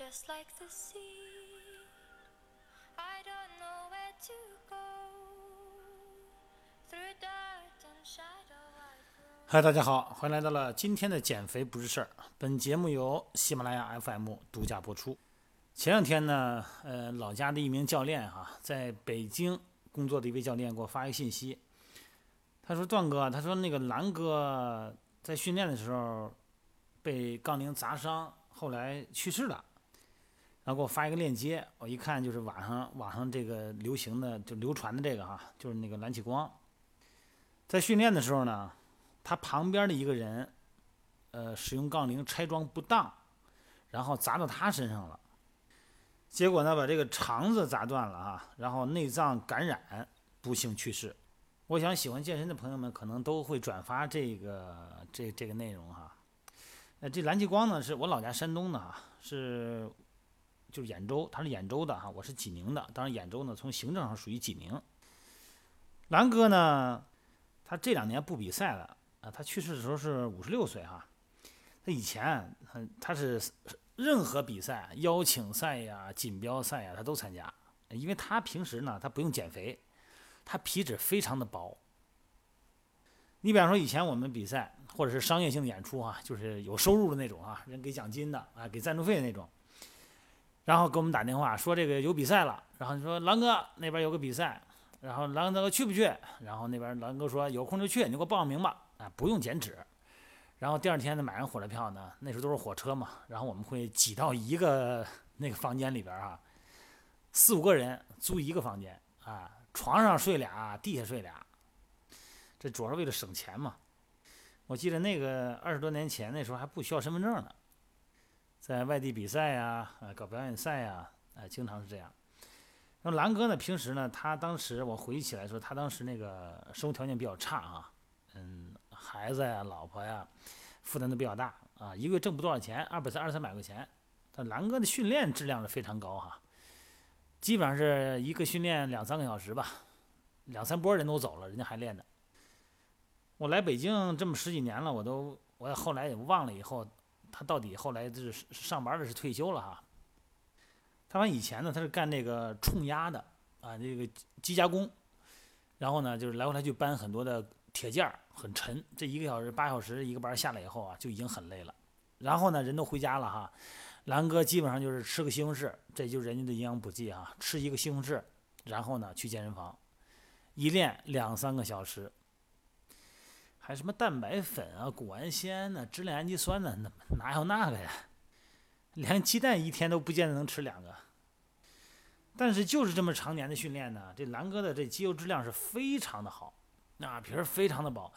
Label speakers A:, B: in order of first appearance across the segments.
A: just like the sea. I don't know where to go. Through dirt and shadow,
B: 嗨，大家好，欢迎来到了今天的减肥不是事儿。本节目由喜马拉雅 FM 独家播出。前两天呢，呃，老家的一名教练哈、在北京工作的一位教练给我发一个信息，他说：“段哥，他说那个兰哥在训练的时候被杠铃砸伤，后来去世了。”然后给我发一个链接，我一看就是网上网上这个流行的就流传的这个哈、就是那个蓝启光，在训练的时候呢，他旁边的一个人，呃，使用杠铃拆装不当，然后砸到他身上了。结果呢，把这个肠子砸断了啊，然后内脏感染，不幸去世。我想喜欢健身的朋友们可能都会转发这个这这个内容哈。那这蓝激光呢，是我老家山东的哈，是就是兖州，他是兖州的哈，我是济宁的。当然，兖州呢从行政上属于济宁。蓝哥呢，他这两年不比赛了啊，他去世的时候是五十六岁哈。他以前他他是任何比赛、邀请赛呀、锦标赛呀，他都参加，因为他平时呢他不用减肥，他皮脂非常的薄。你比方说以前我们比赛或者是商业性演出啊，就是有收入的那种啊，人给奖金的啊，给赞助费的那种。然后给我们打电话说这个有比赛了，然后你说狼哥那边有个比赛，然后狼哥去不去？然后那边狼哥说有空就去，你给我报名吧，啊，不用剪纸。然后第二天呢，买上火车票呢，那时候都是火车嘛，然后我们会挤到一个那个房间里边啊，四五个人租一个房间啊，床上睡俩，地下睡俩，这主要是为了省钱嘛。我记得那个二十多年前那时候还不需要身份证呢，在外地比赛呀，啊，搞表演赛呀，啊，经常是这样。那兰哥呢，平时呢，他当时我回忆起来说，他当时那个生活条件比较差啊，嗯，孩子呀、老婆呀，负担都比较大啊，一个月挣不多少钱，二百三、二三百块钱。但兰哥的训练质量是非常高哈，基本上是一个训练两三个小时吧，两三波人都走了，人家还练呢。我来北京这么十几年了，我都我也后来也忘了以后，他到底后来是上班的是退休了哈。他完以前呢，他是干那个冲压的啊，这个机加工，然后呢就是来回来去搬很多的铁件儿，很沉。这一个小时八小时一个班下来以后啊，就已经很累了。然后呢，人都回家了哈，兰哥基本上就是吃个西红柿，这就是人家的营养补剂哈，吃一个西红柿，然后呢去健身房，一练两三个小时，还什么蛋白粉啊、谷氨酰呐、支链氨基酸呐，哪哪有那个呀？连鸡蛋一天都不见得能吃两个。但是就是这么常年的训练呢，这蓝哥的这肌肉质量是非常的好，那皮儿非常的薄。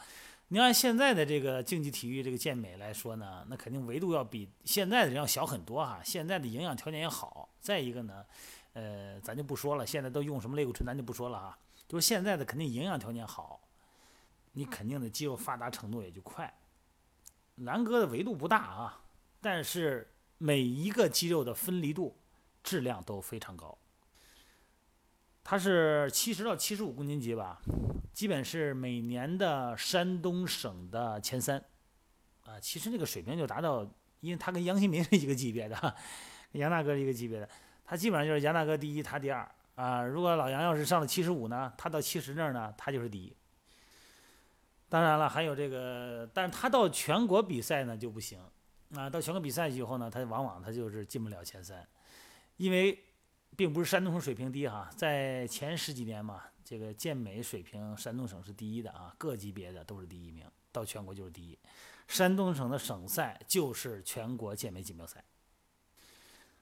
B: 你按现在的这个竞技体育这个健美来说呢，那肯定维度要比现在的人要小很多哈。现在的营养条件也好，再一个呢，呃，咱就不说了，现在都用什么类固醇，咱就不说了哈。就是现在的肯定营养条件好，你肯定的肌肉发达程度也就快。蓝哥的维度不大啊，但是每一个肌肉的分离度、质量都非常高。他是七十到七十五公斤级吧，基本是每年的山东省的前三，啊，其实那个水平就达到，因为他跟杨新民是一个级别的，跟杨大哥一个级别的，他基本上就是杨大哥第一，他第二啊。如果老杨要是上了七十五呢，他到七十那儿呢，他就是第一。当然了，还有这个，但是他到全国比赛呢就不行，啊，到全国比赛以后呢，他往往他就是进不了前三，因为。并不是山东省水平低哈，在前十几年嘛，这个健美水平山东省是第一的啊，各级别的都是第一名，到全国就是第一。山东省的省赛就是全国健美锦标赛。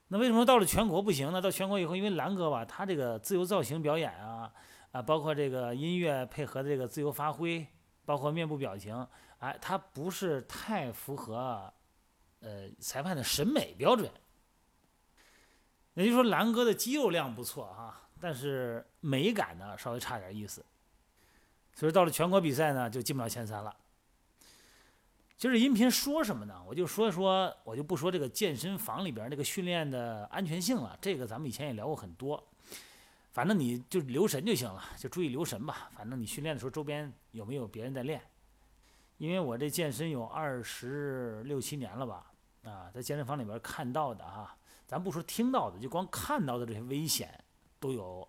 B: 那为什么到了全国不行呢？到全国以后，因为蓝哥吧，他这个自由造型表演啊，啊，包括这个音乐配合的这个自由发挥，包括面部表情，哎，他不是太符合呃裁判的审美标准。也就是说，蓝哥的肌肉量不错哈，但是美感呢稍微差点意思，所以到了全国比赛呢就进不了前三了。今儿音频说什么呢？我就说说，我就不说这个健身房里边那个训练的安全性了，这个咱们以前也聊过很多。反正你就留神就行了，就注意留神吧。反正你训练的时候周边有没有别人在练？因为我这健身有二十六七年了吧，啊，在健身房里边看到的哈。咱不说听到的，就光看到的这些危险都有，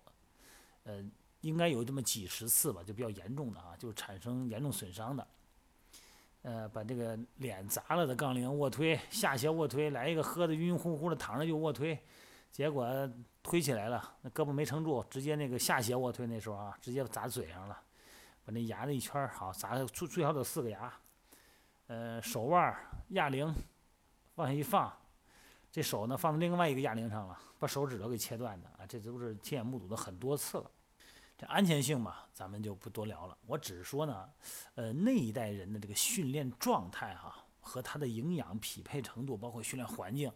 B: 呃，应该有这么几十次吧，就比较严重的啊，就产生严重损伤的。呃，把这个脸砸了的杠铃卧推，下斜卧推，来一个喝的晕乎乎的躺着就卧推，结果推起来了，那胳膊没撑住，直接那个下斜卧推那时候啊，直接砸嘴上了，把那牙的一圈儿好砸最最少得四个牙。呃，手腕哑铃往下一放。这手呢放在另外一个哑铃上了，把手指头给切断的啊，这都是亲眼目睹的很多次了。这安全性嘛，咱们就不多聊了。我只是说呢，呃，那一代人的这个训练状态哈，和他的营养匹配程度，包括训练环境。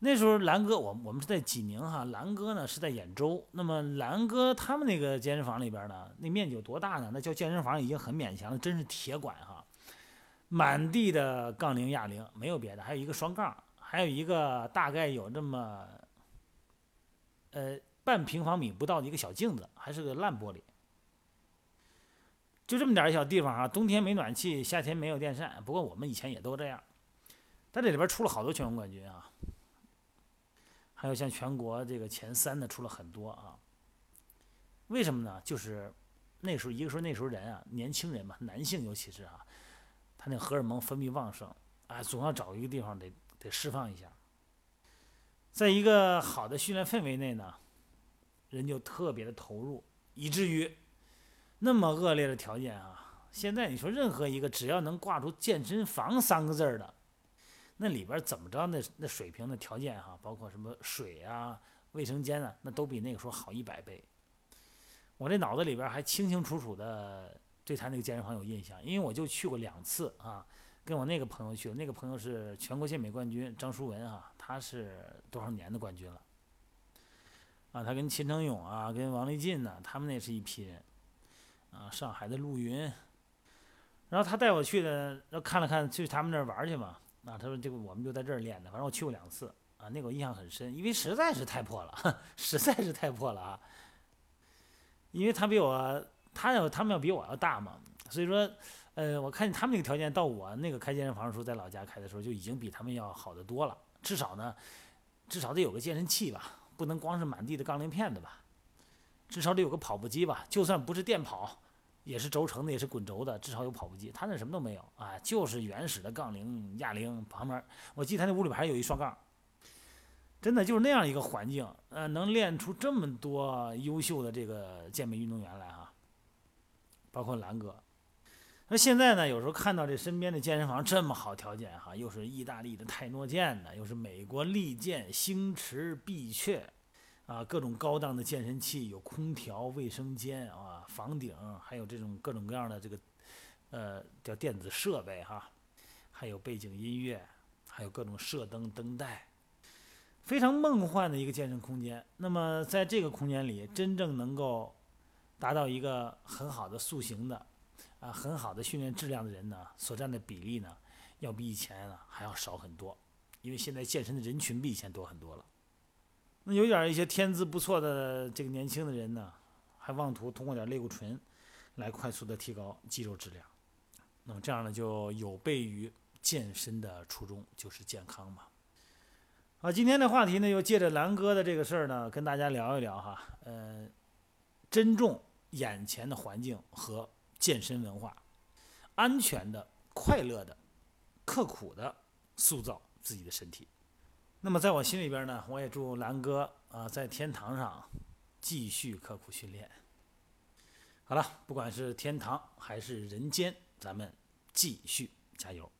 B: 那时候蓝哥，我我们是在济宁哈，蓝哥呢是在兖州。那么蓝哥他们那个健身房里边呢，那面积有多大呢？那叫健身房已经很勉强了，真是铁管哈，满地的杠铃哑铃，没有别的，还有一个双杠。还有一个大概有这么，呃，半平方米不到的一个小镜子，还是个烂玻璃，就这么点小地方啊。冬天没暖气，夏天没有电扇。不过我们以前也都这样。但这里边出了好多全国冠军啊，还有像全国这个前三的出了很多啊。为什么呢？就是那时候，一个说那时候人啊，年轻人嘛，男性尤其是啊，他那荷尔蒙分泌旺盛啊，总要找一个地方得。得释放一下，在一个好的训练氛围内呢，人就特别的投入，以至于那么恶劣的条件啊，现在你说任何一个只要能挂出健身房三个字儿的，那里边怎么着那那水平的条件哈，包括什么水啊、卫生间啊，那都比那个时候好一百倍。我这脑子里边还清清楚楚的对他那个健身房有印象，因为我就去过两次啊。跟我那个朋友去，那个朋友是全国健美冠军张书文哈，他是多少年的冠军了？啊，他跟秦成勇啊，跟王励进呢，他们那是一批人。啊，上海的陆云，然后他带我去的，然后看了看，去他们那儿玩去嘛。啊，他说这个我们就在这儿练的，反正我去过两次。啊，那个我印象很深，因为实在是太破了，实在是太破了啊。因为他比我，他要他们要比我要大嘛，所以说。呃，我看见他们那个条件，到我那个开健身房的时候，在老家开的时候，就已经比他们要好得多了。至少呢，至少得有个健身器吧，不能光是满地的杠铃片的吧。至少得有个跑步机吧，就算不是电跑，也是轴承的，也是滚轴的，至少有跑步机。他那什么都没有啊，就是原始的杠铃、哑铃旁边。我记得他那屋里边还有一双杠，真的就是那样一个环境，呃，能练出这么多优秀的这个健美运动员来哈，包括蓝哥。那现在呢？有时候看到这身边的健身房这么好条件哈，又是意大利的泰诺健的，又是美国利健、星驰、必确，啊，各种高档的健身器，有空调、卫生间啊、房顶，还有这种各种各样的这个，呃，叫电子设备哈，还有背景音乐，还有各种射灯灯带，非常梦幻的一个健身空间。那么在这个空间里，真正能够达到一个很好的塑形的。啊，很好的训练质量的人呢，所占的比例呢，要比以前呢还要少很多，因为现在健身的人群比以前多很多了。那有点一些天资不错的这个年轻的人呢，还妄图通过点类固醇来快速的提高肌肉质量。那么这样呢，就有悖于健身的初衷，就是健康嘛。好，今天的话题呢，又借着蓝哥的这个事儿呢，跟大家聊一聊哈，呃，珍重眼前的环境和。健身文化，安全的、快乐的、刻苦的塑造自己的身体。那么，在我心里边呢，我也祝兰哥啊，在天堂上继续刻苦训练。好了，不管是天堂还是人间，咱们继续加油。